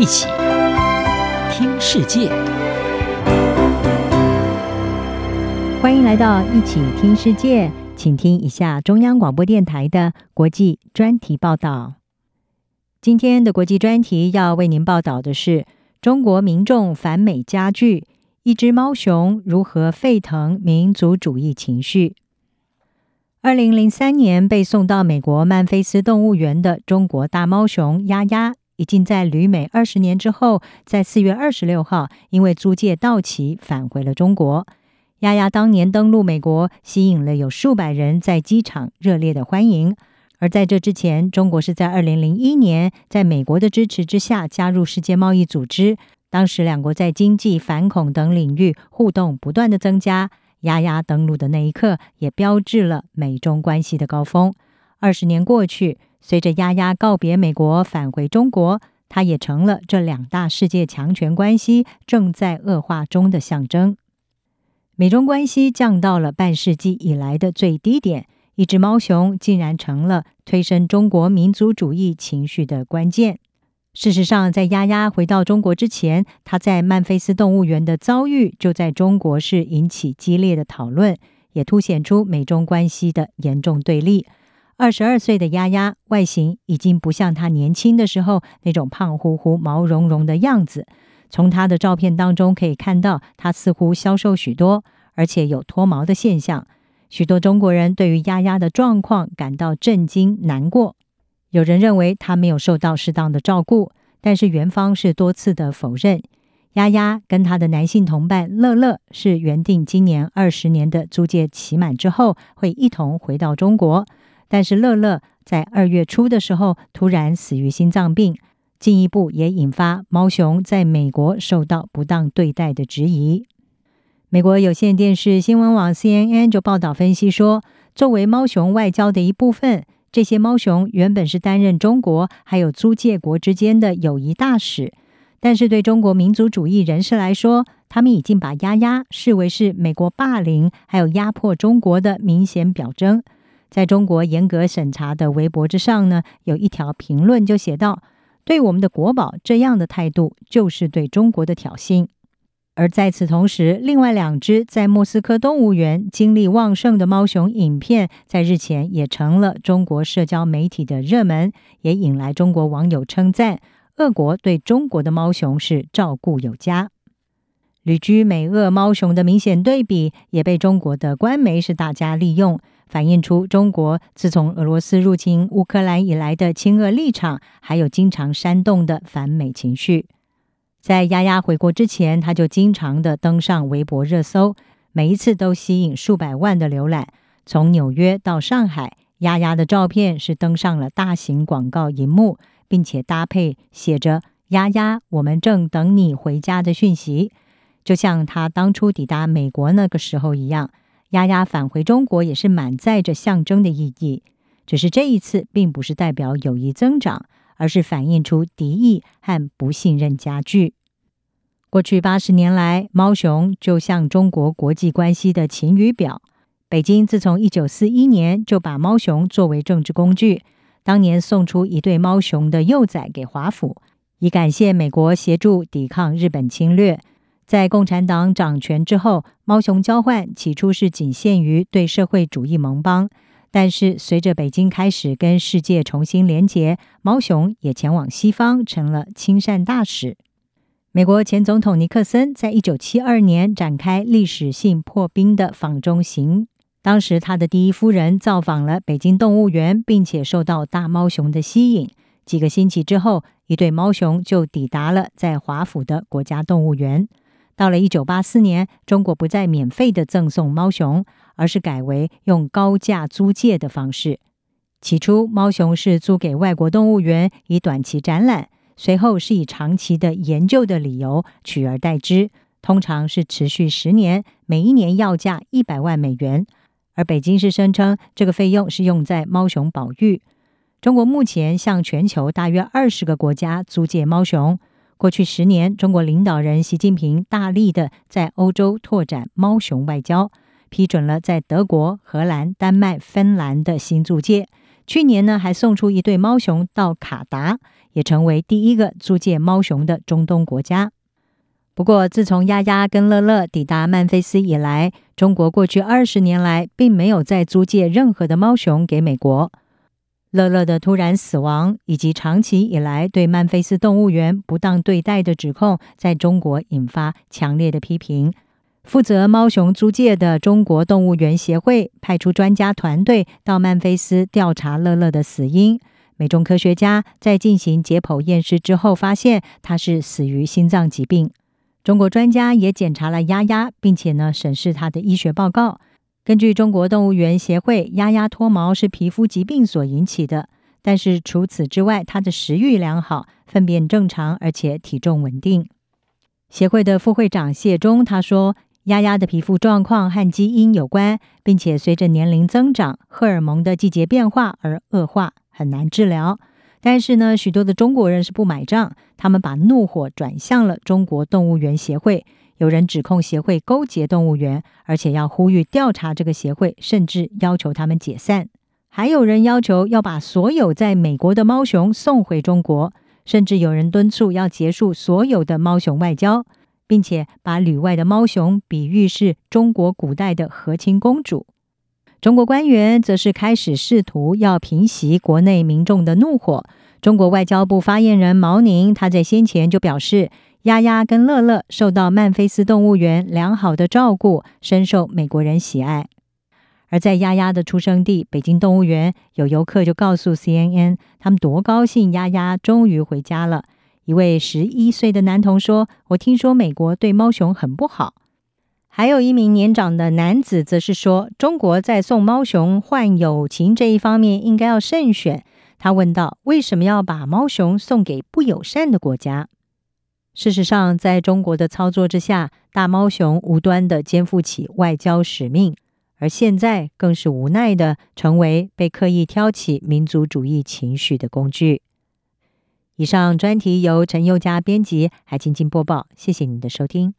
一起听世界，欢迎来到一起听世界，请听一下中央广播电台的国际专题报道。今天的国际专题要为您报道的是中国民众反美加剧，一只猫熊如何沸腾民族主义情绪。二零零三年被送到美国曼菲斯动物园的中国大猫熊丫丫，已经在旅美二十年之后，在四月二十六号因为租借到期返回了中国。丫丫当年登陆美国，吸引了有数百人在机场热烈的欢迎。而在这之前，中国是在二零零一年在美国的支持之下加入世界贸易组织，当时两国在经济、反恐等领域互动不断的增加。丫丫登陆的那一刻，也标志了美中关系的高峰。二十年过去，随着丫丫告别美国，返回中国，它也成了这两大世界强权关系正在恶化中的象征。美中关系降到了半世纪以来的最低点，一只猫熊竟然成了推升中国民族主义情绪的关键。事实上，在丫丫回到中国之前，她在曼菲斯动物园的遭遇就在中国是引起激烈的讨论，也凸显出美中关系的严重对立。二十二岁的丫丫外形已经不像她年轻的时候那种胖乎乎、毛茸茸的样子。从她的照片当中可以看到，她似乎消瘦许多，而且有脱毛的现象。许多中国人对于丫丫的状况感到震惊、难过。有人认为她没有受到适当的照顾，但是元芳是多次的否认。丫丫跟她的男性同伴乐乐是原定今年二十年的租借期满之后会一同回到中国，但是乐乐在二月初的时候突然死于心脏病，进一步也引发猫熊在美国受到不当对待的质疑。美国有线电视新闻网 CNN 就报道分析说，作为猫熊外交的一部分。这些猫熊原本是担任中国还有租借国之间的友谊大使，但是对中国民族主义人士来说，他们已经把丫丫视为是美国霸凌还有压迫中国的明显表征。在中国严格审查的微博之上呢，有一条评论就写道：“对我们的国宝这样的态度，就是对中国的挑衅。”而在此同时，另外两只在莫斯科动物园精力旺盛的猫熊影片，在日前也成了中国社交媒体的热门，也引来中国网友称赞：俄国对中国的猫熊是照顾有加。旅居美俄猫熊的明显对比，也被中国的官媒是大加利用，反映出中国自从俄罗斯入侵乌克兰以来的亲俄立场，还有经常煽动的反美情绪。在丫丫回国之前，他就经常的登上微博热搜，每一次都吸引数百万的浏览。从纽约到上海，丫丫的照片是登上了大型广告荧幕，并且搭配写着“丫丫，我们正等你回家”的讯息，就像他当初抵达美国那个时候一样。丫丫返回中国也是满载着象征的意义，只是这一次并不是代表友谊增长。而是反映出敌意和不信任加剧。过去八十年来，猫熊就像中国国际关系的晴雨表。北京自从一九四一年就把猫熊作为政治工具，当年送出一对猫熊的幼崽给华府，以感谢美国协助抵抗日本侵略。在共产党掌权之后，猫熊交换起初是仅限于对社会主义盟邦。但是，随着北京开始跟世界重新连结，猫熊也前往西方，成了亲善大使。美国前总统尼克森在一九七二年展开历史性破冰的访中行，当时他的第一夫人造访了北京动物园，并且受到大猫熊的吸引。几个星期之后，一对猫熊就抵达了在华府的国家动物园。到了一九八四年，中国不再免费的赠送猫熊。而是改为用高价租借的方式。起初，猫熊是租给外国动物园以短期展览，随后是以长期的研究的理由取而代之，通常是持续十年，每一年要价一百万美元。而北京市声称，这个费用是用在猫熊保育。中国目前向全球大约二十个国家租借猫熊。过去十年，中国领导人习近平大力的在欧洲拓展猫熊外交。批准了在德国、荷兰、丹麦、芬兰的新租借，去年呢，还送出一对猫熊到卡达，也成为第一个租借猫熊的中东国家。不过，自从丫丫跟乐乐抵达曼菲斯以来，中国过去二十年来并没有再租借任何的猫熊给美国。乐乐的突然死亡，以及长期以来对曼菲斯动物园不当对待的指控，在中国引发强烈的批评。负责猫熊租借的中国动物园协会派出专家团队到曼菲斯调查乐乐的死因。美中科学家在进行解剖验尸之后，发现他是死于心脏疾病。中国专家也检查了丫丫，并且呢审视他的医学报告。根据中国动物园协会，鸭鸭脱毛是皮肤疾病所引起的，但是除此之外，它的食欲良好，粪便正常，而且体重稳定。协会的副会长谢忠他说，鸭鸭的皮肤状况和基因有关，并且随着年龄增长、荷尔蒙的季节变化而恶化，很难治疗。但是呢，许多的中国人是不买账，他们把怒火转向了中国动物园协会。有人指控协会勾结动物园，而且要呼吁调查这个协会，甚至要求他们解散。还有人要求要把所有在美国的猫熊送回中国，甚至有人敦促要结束所有的猫熊外交，并且把旅外的猫熊比喻是中国古代的和亲公主。中国官员则是开始试图要平息国内民众的怒火。中国外交部发言人毛宁他在先前就表示。丫丫跟乐乐受到曼菲斯动物园良好的照顾，深受美国人喜爱。而在丫丫的出生地北京动物园，有游客就告诉 CNN，他们多高兴丫丫终于回家了。一位十一岁的男童说：“我听说美国对猫熊很不好。”还有一名年长的男子则是说：“中国在送猫熊换友情这一方面应该要慎选。”他问道：“为什么要把猫熊送给不友善的国家？”事实上，在中国的操作之下，大猫熊无端的肩负起外交使命，而现在更是无奈的成为被刻意挑起民族主义情绪的工具。以上专题由陈宥嘉编辑，还请播报。谢谢你的收听。